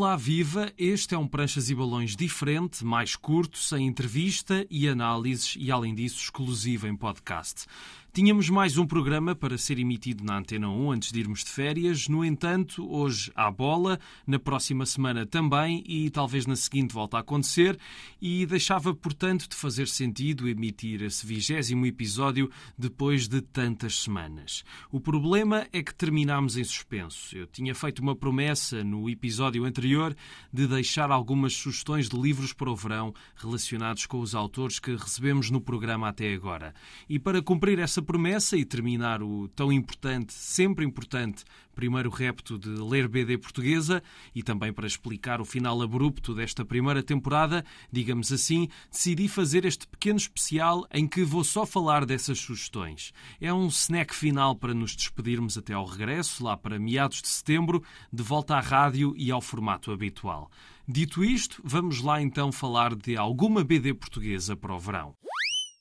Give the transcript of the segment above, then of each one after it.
Olá, viva! Este é um Pranchas e Balões diferente, mais curto, sem entrevista e análises e, além disso, exclusivo em podcast. Tínhamos mais um programa para ser emitido na Antena 1 antes de irmos de férias. No entanto, hoje há bola, na próxima semana também e talvez na seguinte volta a acontecer. E deixava, portanto, de fazer sentido emitir esse vigésimo episódio depois de tantas semanas. O problema é que terminámos em suspenso. Eu tinha feito uma promessa no episódio anterior de deixar algumas sugestões de livros para o verão relacionados com os autores que recebemos no programa até agora. E para cumprir essa essa promessa e terminar o tão importante, sempre importante, primeiro repto de ler BD portuguesa e também para explicar o final abrupto desta primeira temporada, digamos assim, decidi fazer este pequeno especial em que vou só falar dessas sugestões. É um snack final para nos despedirmos até ao regresso, lá para meados de setembro, de volta à rádio e ao formato habitual. Dito isto, vamos lá então falar de alguma BD portuguesa para o verão.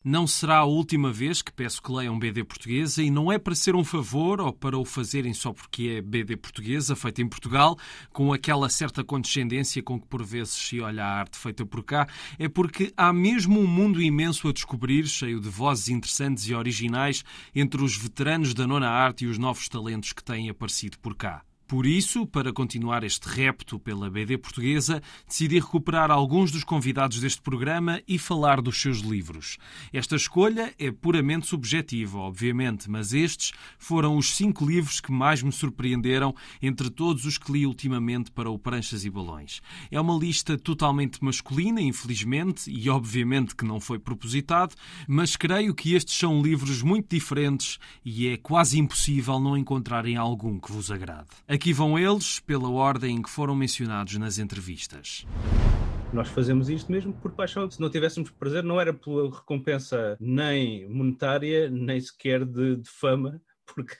Não será a última vez que peço que leiam BD portuguesa e não é para ser um favor ou para o fazerem só porque é BD portuguesa, feita em Portugal, com aquela certa condescendência com que por vezes se olha a arte feita por cá, é porque há mesmo um mundo imenso a descobrir, cheio de vozes interessantes e originais entre os veteranos da nona arte e os novos talentos que têm aparecido por cá. Por isso, para continuar este repto pela BD portuguesa, decidi recuperar alguns dos convidados deste programa e falar dos seus livros. Esta escolha é puramente subjetiva, obviamente, mas estes foram os cinco livros que mais me surpreenderam entre todos os que li ultimamente para o Pranchas e Balões. É uma lista totalmente masculina, infelizmente, e obviamente que não foi propositado, mas creio que estes são livros muito diferentes e é quase impossível não encontrarem algum que vos agrade. Aqui vão eles, pela ordem em que foram mencionados nas entrevistas. Nós fazemos isto mesmo por paixão. Se não tivéssemos prazer, não era pela recompensa nem monetária, nem sequer de, de fama, porque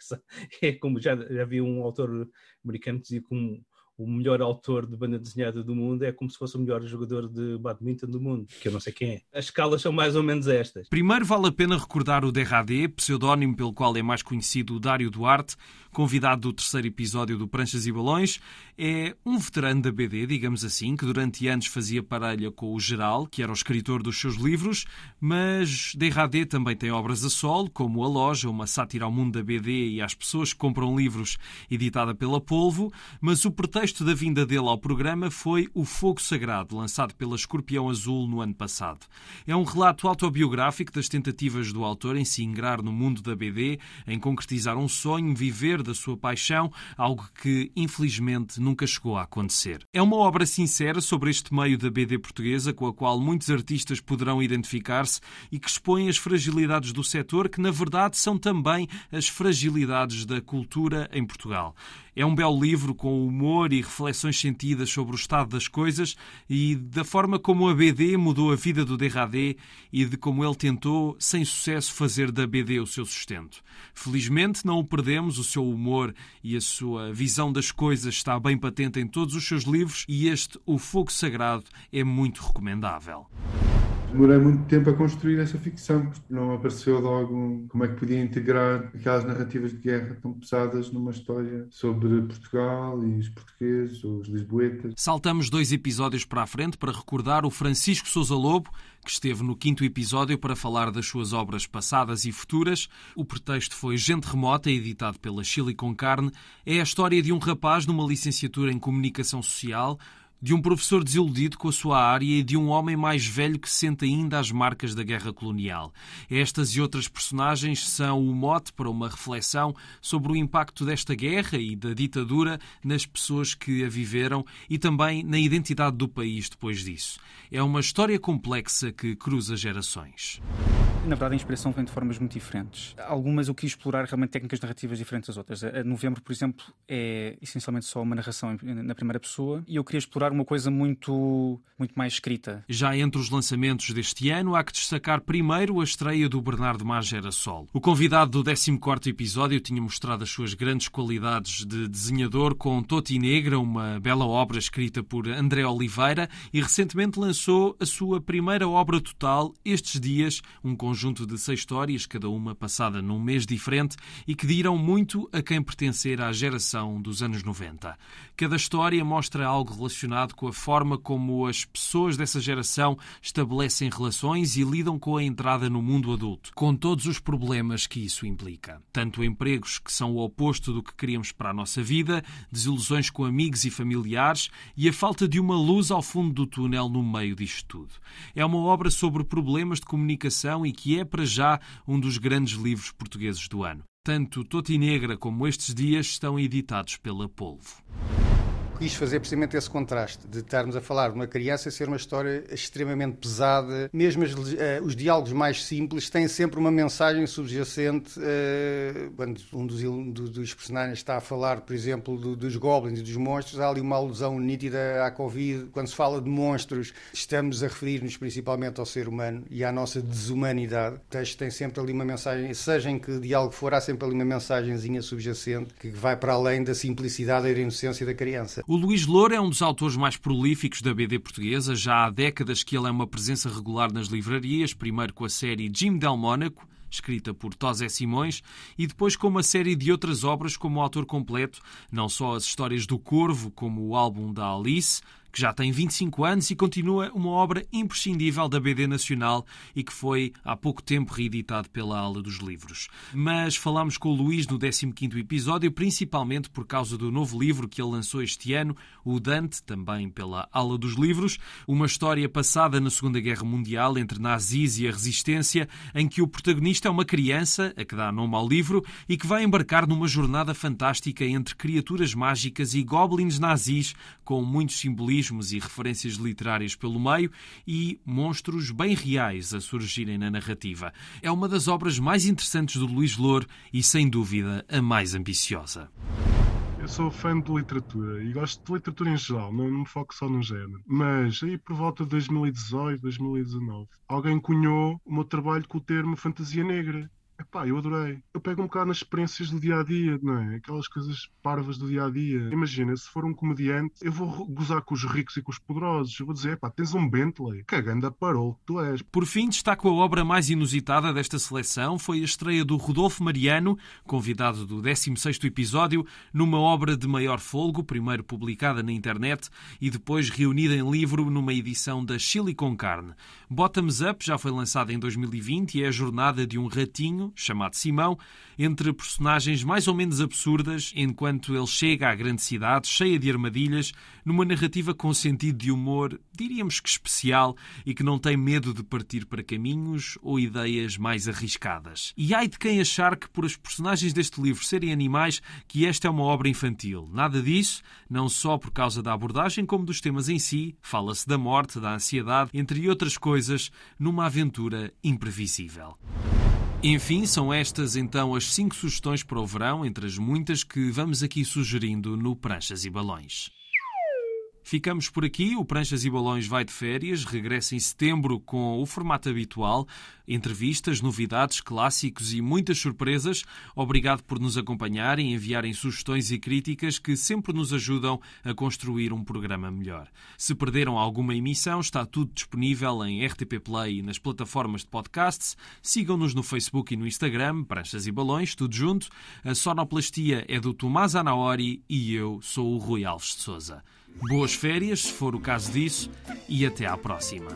é como já, já havia um autor americano que dizia que o melhor autor de banda desenhada do mundo é como se fosse o melhor jogador de badminton do mundo, que eu não sei quem é. As escalas são mais ou menos estas. Primeiro vale a pena recordar o Derradé, pseudónimo pelo qual é mais conhecido o Dário Duarte, convidado do terceiro episódio do Pranchas e Balões. É um veterano da BD, digamos assim, que durante anos fazia parelha com o Geral, que era o escritor dos seus livros, mas Derradé também tem obras a solo, como A Loja, uma sátira ao mundo da BD e às pessoas que compram livros, editada pela Polvo, mas o pretexto texto da vinda dele ao programa foi O Fogo Sagrado, lançado pela Escorpião Azul no ano passado. É um relato autobiográfico das tentativas do autor em se ingrar no mundo da BD, em concretizar um sonho, viver da sua paixão, algo que infelizmente nunca chegou a acontecer. É uma obra sincera sobre este meio da BD portuguesa, com a qual muitos artistas poderão identificar-se e que expõe as fragilidades do setor, que na verdade são também as fragilidades da cultura em Portugal. É um belo livro com humor e reflexões sentidas sobre o estado das coisas e da forma como a BD mudou a vida do Derradé e de como ele tentou, sem sucesso, fazer da BD o seu sustento. Felizmente não o perdemos, o seu humor e a sua visão das coisas está bem patente em todos os seus livros e este, O Fogo Sagrado, é muito recomendável. Demorei muito tempo a construir essa ficção, porque não apareceu logo como é que podia integrar aquelas narrativas de guerra tão pesadas numa história sobre Portugal e os portugueses, os lisboetas. Saltamos dois episódios para a frente para recordar o Francisco Sousa Lobo, que esteve no quinto episódio para falar das suas obras passadas e futuras. O pretexto foi Gente Remota, editado pela Chile com Carne. É a história de um rapaz numa licenciatura em Comunicação Social, de um professor desiludido com a sua área e de um homem mais velho que sente ainda as marcas da guerra colonial. Estas e outras personagens são o mote para uma reflexão sobre o impacto desta guerra e da ditadura nas pessoas que a viveram e também na identidade do país depois disso. É uma história complexa que cruza gerações. Na verdade, a inspiração vem de formas muito diferentes. Algumas eu quis explorar realmente técnicas narrativas diferentes das outras. A Novembro, por exemplo, é essencialmente só uma narração na primeira pessoa e eu queria explorar uma coisa muito, muito mais escrita. Já entre os lançamentos deste ano, há que destacar primeiro a estreia do Bernardo Magera Sol. O convidado do 14 episódio tinha mostrado as suas grandes qualidades de desenhador com Toti Negra, uma bela obra escrita por André Oliveira, e recentemente lançou a sua primeira obra total, Estes Dias, um conjunto de seis histórias, cada uma passada num mês diferente, e que dirão muito a quem pertencer à geração dos anos 90. Cada história mostra algo relacionado com a forma como as pessoas dessa geração estabelecem relações e lidam com a entrada no mundo adulto, com todos os problemas que isso implica. Tanto empregos que são o oposto do que queríamos para a nossa vida, desilusões com amigos e familiares e a falta de uma luz ao fundo do túnel no meio disto tudo. É uma obra sobre problemas de comunicação e que é, para já, um dos grandes livros portugueses do ano. Tanto Totinegra como Estes Dias estão editados pela Polvo quis fazer precisamente esse contraste de estarmos a falar de uma criança ser uma história extremamente pesada. Mesmo as, uh, os diálogos mais simples têm sempre uma mensagem subjacente. Uh, quando um dos, dos, personagens está a falar, por exemplo, do, dos goblins e dos monstros, há ali uma alusão nítida à Covid. Quando se fala de monstros, estamos a referir-nos principalmente ao ser humano e à nossa desumanidade. O texto tem sempre ali uma mensagem, seja em que diálogo for, há sempre ali uma mensagenzinha subjacente que vai para além da simplicidade e da inocência da criança. O Luís Louro é um dos autores mais prolíficos da BD portuguesa. Já há décadas que ele é uma presença regular nas livrarias, primeiro com a série Jim Del Mónaco, escrita por Tosé Simões, e depois com uma série de outras obras como autor completo, não só as histórias do Corvo, como o álbum da Alice, que já tem 25 anos e continua uma obra imprescindível da BD Nacional e que foi há pouco tempo reeditado pela Ala dos Livros. Mas falamos com o Luís no 15º episódio, principalmente por causa do novo livro que ele lançou este ano, o Dante, também pela Ala dos Livros, uma história passada na Segunda Guerra Mundial entre nazis e a resistência, em que o protagonista é uma criança, a que dá nome ao livro, e que vai embarcar numa jornada fantástica entre criaturas mágicas e goblins nazis, com muitos simbolismos simbolismos e referências literárias pelo meio e monstros bem reais a surgirem na narrativa. É uma das obras mais interessantes do Luís Louro e, sem dúvida, a mais ambiciosa. Eu sou fã de literatura e gosto de literatura em geral, não me foco só no género. Mas aí por volta de 2018, 2019, alguém cunhou o meu trabalho com o termo fantasia negra. Epá, eu adorei. Eu pego um bocado nas experiências do dia a dia, não é? Aquelas coisas parvas do dia a dia. Imagina, se for um comediante, eu vou gozar com os ricos e com os poderosos. Eu vou dizer, epá, tens um Bentley. Cagando a parou que tu és. Por fim, destaco a obra mais inusitada desta seleção. Foi a estreia do Rodolfo Mariano, convidado do 16º episódio, numa obra de maior folgo, primeiro publicada na internet e depois reunida em livro numa edição da Chile com Carne. Bottoms Up já foi lançada em 2020 e é a jornada de um ratinho chamado Simão, entre personagens mais ou menos absurdas, enquanto ele chega à grande cidade, cheia de armadilhas, numa narrativa com sentido de humor, diríamos que especial, e que não tem medo de partir para caminhos ou ideias mais arriscadas. E ai de quem achar que, por as personagens deste livro serem animais, que esta é uma obra infantil. Nada disso, não só por causa da abordagem, como dos temas em si. Fala-se da morte, da ansiedade, entre outras coisas, numa aventura imprevisível. Enfim, são estas então as cinco sugestões para o verão, entre as muitas que vamos aqui sugerindo no Pranchas e Balões. Ficamos por aqui. O Pranchas e Balões vai de férias. Regressa em setembro com o formato habitual. Entrevistas, novidades, clássicos e muitas surpresas. Obrigado por nos acompanharem enviarem sugestões e críticas que sempre nos ajudam a construir um programa melhor. Se perderam alguma emissão, está tudo disponível em RTP Play e nas plataformas de podcasts. Sigam-nos no Facebook e no Instagram, Pranchas e Balões, tudo junto. A sonoplastia é do Tomás Anaori e eu sou o Rui Alves de Souza. Boas férias, se for o caso disso, e até à próxima.